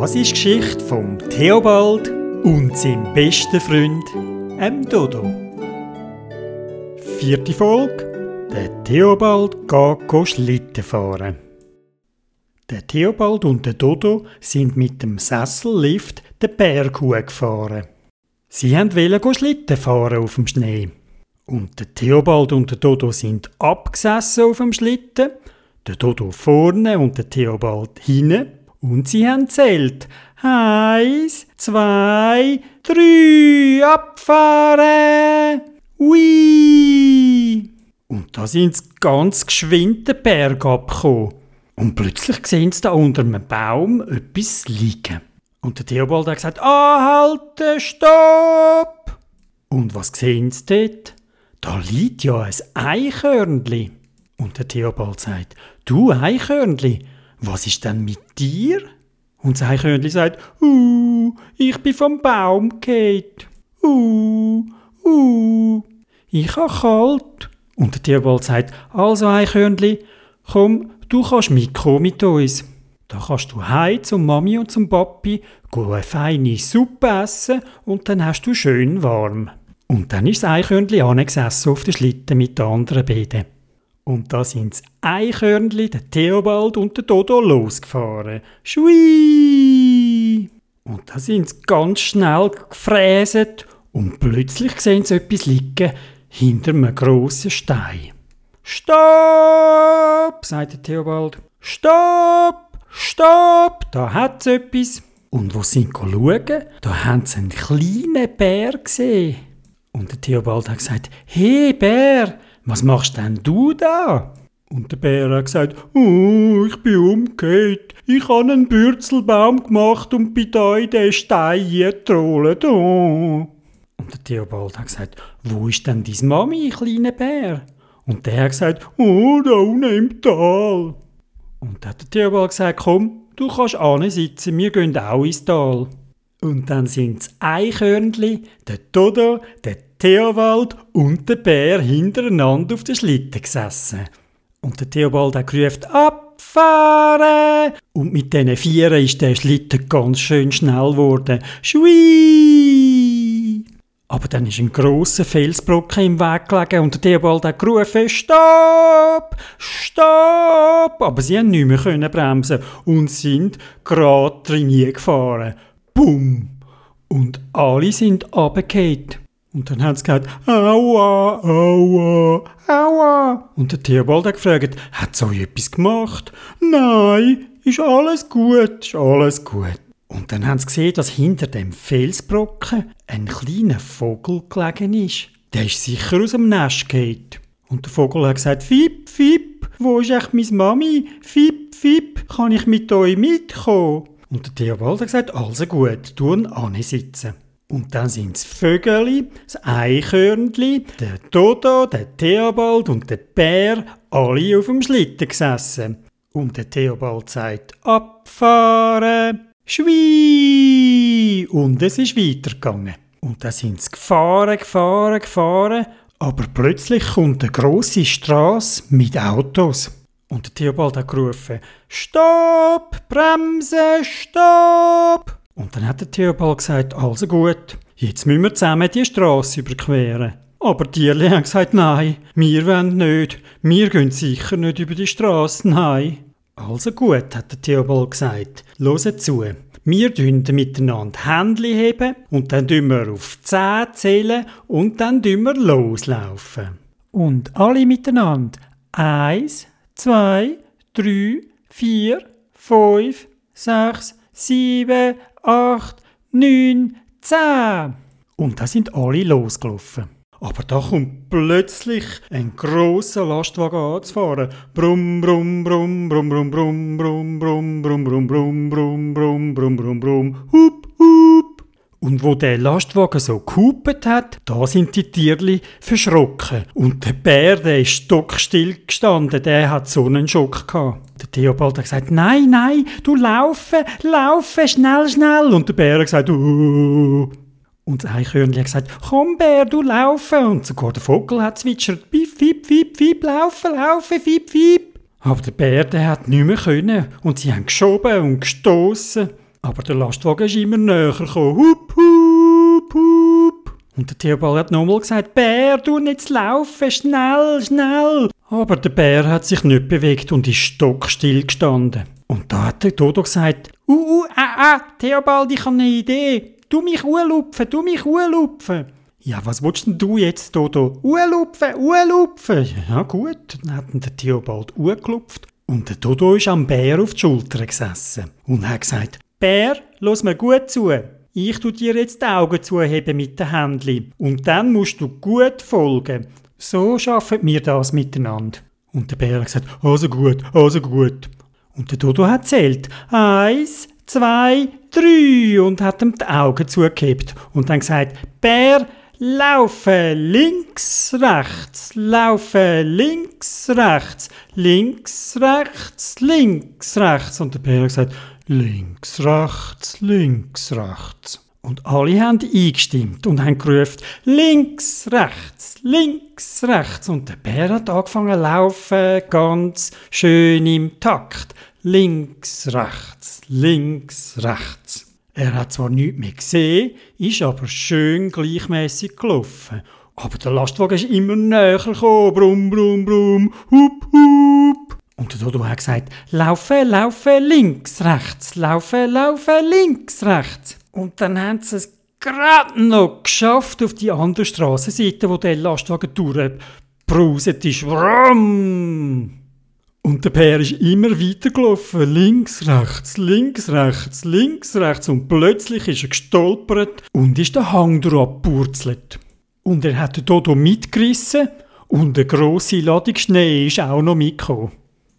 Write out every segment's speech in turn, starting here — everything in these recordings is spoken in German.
Das ist Geschichte vom Theobald und seinem besten Freund, dem Dodo. Vierte Folge. Der Theobald geht Schlitten fahren. Der Theobald und der Dodo sind mit dem Sessellift den Berg gefahren. Sie wollten Schlitten fahren auf dem Schnee. Und der Theobald und der Dodo sind abgesessen auf dem Schlitten, der Dodo vorne und der Theobald hinten. Und sie haben zählt. Eins, zwei, drei, abfahren! Ui! Und da sind sie ganz geschwind den Berg abgekommen. Und plötzlich sehen sie da unter einem Baum etwas liegen. Und der Theobald hat gesagt, anhalten, stopp! Und was sehen sie dort? Da liegt ja ein Eichhörnli. Und der Theobald sagt, du Eichhörnli, was ist denn mit dir? Und das Eichhörnli sagt, uh, ich bin vom Baum geht. Uh, uh, ich habe kalt. Und der Theobald sagt, also Eichhörnli, komm, du kannst mitkommen mit uns. Da kannst du heim zum Mami und zum Papi, eine feine Suppe essen und dann hast du schön warm. Und dann ist das Eichhörnli angesessen auf der Schlitten mit den anderen beiden. Und da sind das Eichhörnli, der Theobald und der Dodo losgefahren. Schui! Und da sind sie ganz schnell gefräset und plötzlich sehen sie etwas liegen hinter einem grossen Stein. Stopp! sagt der Theobald. Stopp! Stopp! Da hat's etwas. Und wo sie schauen, da haben sie einen kleinen Bär gesehen. Und der Theobald hat gesagt, hey Bär, was machst denn du da? Und der Bär hat gesagt, oh, ich bin umgekehrt. Ich habe einen Bürzelbaum gemacht und bin da in den Stein getrollt. Oh. Und der Theobald hat gesagt, wo ist denn deine Mami, kleiner Bär? Und der hat gesagt, oh, da unten im Tal. Und dann hat der Theobald gesagt, komm, du kannst sitzen, wir gehen auch ins Tal. Und dann sind das Eichhörnli, der Dodo, der Theobald und der Bär hintereinander auf der Schlitten gesessen. Und der Theobald hat gerufen, abfahren! Und mit diesen Vieren ist der Schlitten ganz schön schnell geworden. Schui! Aber dann ist ein grosser Felsbrocken im Weg gelegen und der Theobald hat gerufen, Stopp! Stopp! Aber sie haben nicht mehr bremsen und sind gerade drin gefahren. Bumm! Und alle sind runtergefallen. Und dann haben sie gesagt, aua, aua, aua. Und der Theobald hat gefragt, hat euch etwas gemacht? Nein, ist alles gut, ist alles gut. Und dann haben sie gesehen, dass hinter dem Felsbrocken ein kleiner Vogel gelegen ist. Der ist sicher aus dem Nest geht. Und der Vogel hat gesagt, Fip, Fip, wo ist echt meine Mami? Fip, Fip, kann ich mit euch mitkommen? Und der Theobald hat gesagt, also gut, tun sitzen. Und dann sind das Vögeli, das Eichhörnli, der Dodo, der Theobald und der Bär alle auf dem Schlitten gesessen. Und der Theobald sagt, abfahren, schwie. Und es ist weitergegangen. Und dann sind sie gefahren, gefahren, gefahren. Aber plötzlich kommt eine grosse Straße mit Autos. Und der Theobald hat gerufen, Stopp, Bremse, Stopp! Und dann hat der Theobald gesagt, also gut, jetzt müssen wir zusammen die Straße überqueren. Aber die Tierli haben gesagt, nein, wir wollen nicht, wir gehen sicher nicht über die Straße, nein. Also gut, hat der Theobald gesagt, hört zu. Wir tun miteinander Händchen heben und dann tun wir auf 10 zählen und dann tun wir loslaufen. Und alle miteinander. Eins, zwei, drei, vier, fünf, sechs, sieben, acht, neun, zehn. Und da sind alle losgelaufen. Aber da kommt plötzlich ein großer Lastwagen anzufahren. Brumm, brumm, brumm, brumm, brumm, brumm, brumm, brumm, brumm, brumm, brumm, brumm, brumm, brumm, brumm, brumm, hup, hup. Und wo der Lastwagen so gehupet hat, da sind die Tierli verschrocken. Und der Bär, der ist stockstill gestanden, der hat so einen Schock gehabt. Der Theobald hat gesagt, nein, nein, du laufe, laufe, schnell, schnell. Und der Bär hat gesagt, uh. Und das Eichhörnchen hat gesagt, komm Bär, du laufe. Und sogar der Vogel hat zwitschert, piep, piep, piep, piep, laufe, laufe, piep, piep. Aber der Bär, der hat nicht mehr können. Und sie haben geschoben und gestoßen. Aber der Lastwagen ist immer näher gekommen. Hup, hup. Und der Theobald hat nochmal gesagt, Bär, du nicht laufen, schnell, schnell. Aber der Bär hat sich nicht bewegt und ist stockstill gestanden. Und da hat der Dodo gesagt, uh, uh, ah, ah, Theobald, ich habe eine Idee. Du mich urlupfen, du mich urlupfen. Ja, was willst denn du jetzt, Dodo? Urlupfen, urlupfen. Ja gut, dann hat der Theobald urgelupft. Und der Dodo ist am Bär auf die Schulter gesessen und hat gesagt, Bär, los mir gut zu. Ich tu dir jetzt die Augen zuheben mit den Händchen und dann musst du gut folgen. So schaffen wir das miteinander. Und der Bär hat gesagt, also gut, also gut. Und der Dodo hat zählt. Eins, zwei, drei und hat ihm die Augen zugehebt und dann gesagt, Bär, laufe links, rechts, laufe links, rechts, links, rechts, links, rechts. Und der Bär hat gesagt, links, rechts, links, rechts. Und alle haben eingestimmt und haben gerufen, links, rechts, links, rechts. Und der Bär hat angefangen zu laufen, ganz schön im Takt. Links, rechts, links, rechts. Er hat zwar nichts mehr gesehen, ist aber schön gleichmäßig gelaufen. Aber der Lastwagen ist immer näher gekommen. Brumm, brumm, brumm, hup, hup. Und der Dodo hat gesagt, laufen, laufen, links, rechts, laufen, laufen, links, rechts. Und dann haben sie es gerade noch geschafft auf die andere Strassenseite, wo der Lastwagen durchgebrauset ist. Brumm. Und der Bär ist immer weitergelaufen, links, rechts, links, rechts, links, rechts. Und plötzlich ist er gestolpert und ist der Hang durchgepurzelt. Und er hat den Dodo mitgerissen und eine grosse Ladung Schnee ist auch noch mitgekommen.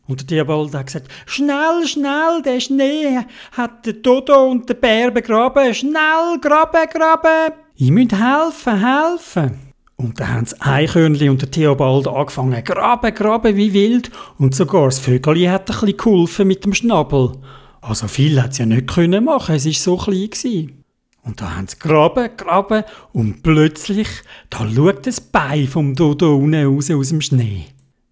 Und der Diabald hat gesagt, schnell, schnell, der Schnee hat der Dodo und der Bär begraben. Schnell, graben, graben. Ich müsst helfen, helfen. Und dann haben das Eichhörnchen und der Theobald angefangen, graben, graben wie wild. Und sogar das Vögeli hat ein bisschen geholfen mit dem Schnabel. Also viel hat sie ja nicht können machen, es war so klein. Gewesen. Und da haben sie graben, graben und plötzlich, da schaut das Bein vom Dodo unten raus aus dem Schnee.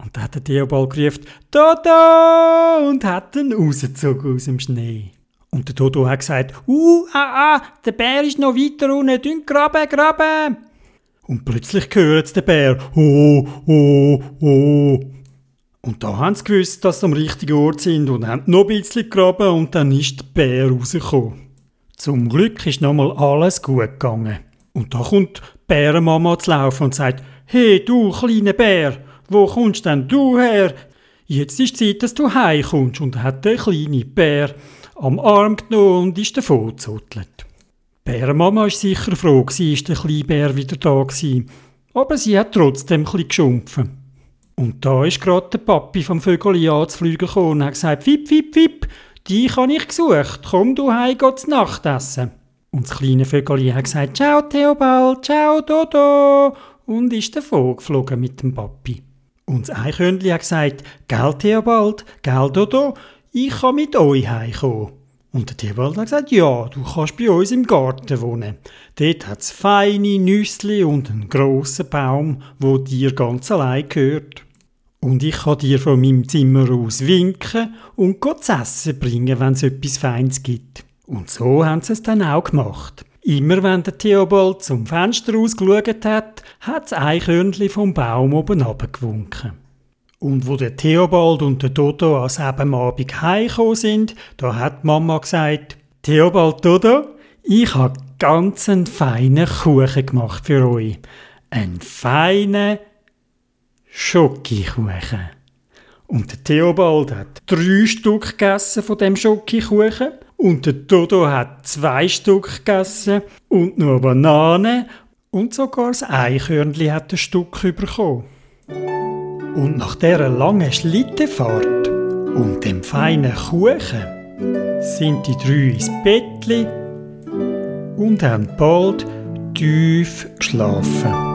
Und da hat der Theobald gerufen, Dodo! und hat ihn rausgezogen aus dem Schnee. Und der Dodo hat gesagt, uh, ah, ah, der Bär ist noch weiter unten, graben, graben. Und plötzlich hört der Bär, oh, oh, oh. Und da haben sie gewusst, dass sie am richtigen Ort sind und haben noch ein bisschen gegraben und dann ist der Bär rausgekommen. Zum Glück ist nochmal alles gut gegangen. Und da kommt die Bärenmama zu laufen und sagt, hey du kleiner Bär, wo kommst denn du her? Jetzt ist Zeit, dass du heimkommst. Und hat der kleine Bär am Arm genommen und ist davon gezottelt. Bärenmama war sicher froh, ist der kleine Bär wieder da war. Aber sie hat trotzdem ein geschumpfen. Und da ist gerade der Papi vom Vögeli anzufliegen und hat gesagt, Fip, Fip, Fip, dich habe ich gesucht, komm du heim, geh zu Nacht essen. Und das kleine Vögeli hat gesagt, ciao Theobald, ciao Dodo und ist davon geflogen mit dem Papi. Und das Eichhörnchen hat gesagt, gell Theobald, gell Dodo, ich kann mit euch heimkommen. Und der Tierwald hat gesagt, ja, du kannst bei uns im Garten wohnen. Dort hat es feine Nüsse und einen grossen Baum, wo dir ganz allein gehört. Und ich kann dir von meinem Zimmer aus winken und zu essen bringen, wenn es etwas Feines gibt. Und so haben sie es dann auch gemacht. Immer wenn der Theobald zum Fenster ausgeschaut hat, hat das Eichhörnchen vom Baum oben runtergewunken. Und wo der Theobald und der Dodo an selben Abend heimgekommen sind, da hat Mama gesagt, Theobald, Dodo, ich habe ganz einen feinen Kuchen gemacht für euch. Einen feinen Schokokuchen. Und der Theobald hat drei Stück gegessen von dem Schokokuchen und der Dodo hat zwei Stück gegessen und nur Banane und sogar das Eichhörnchen hat ein Stück bekommen. Und nach dieser langen Schlittenfahrt und dem feinen Kuchen sind die drei ins Bettli und haben bald tief geschlafen.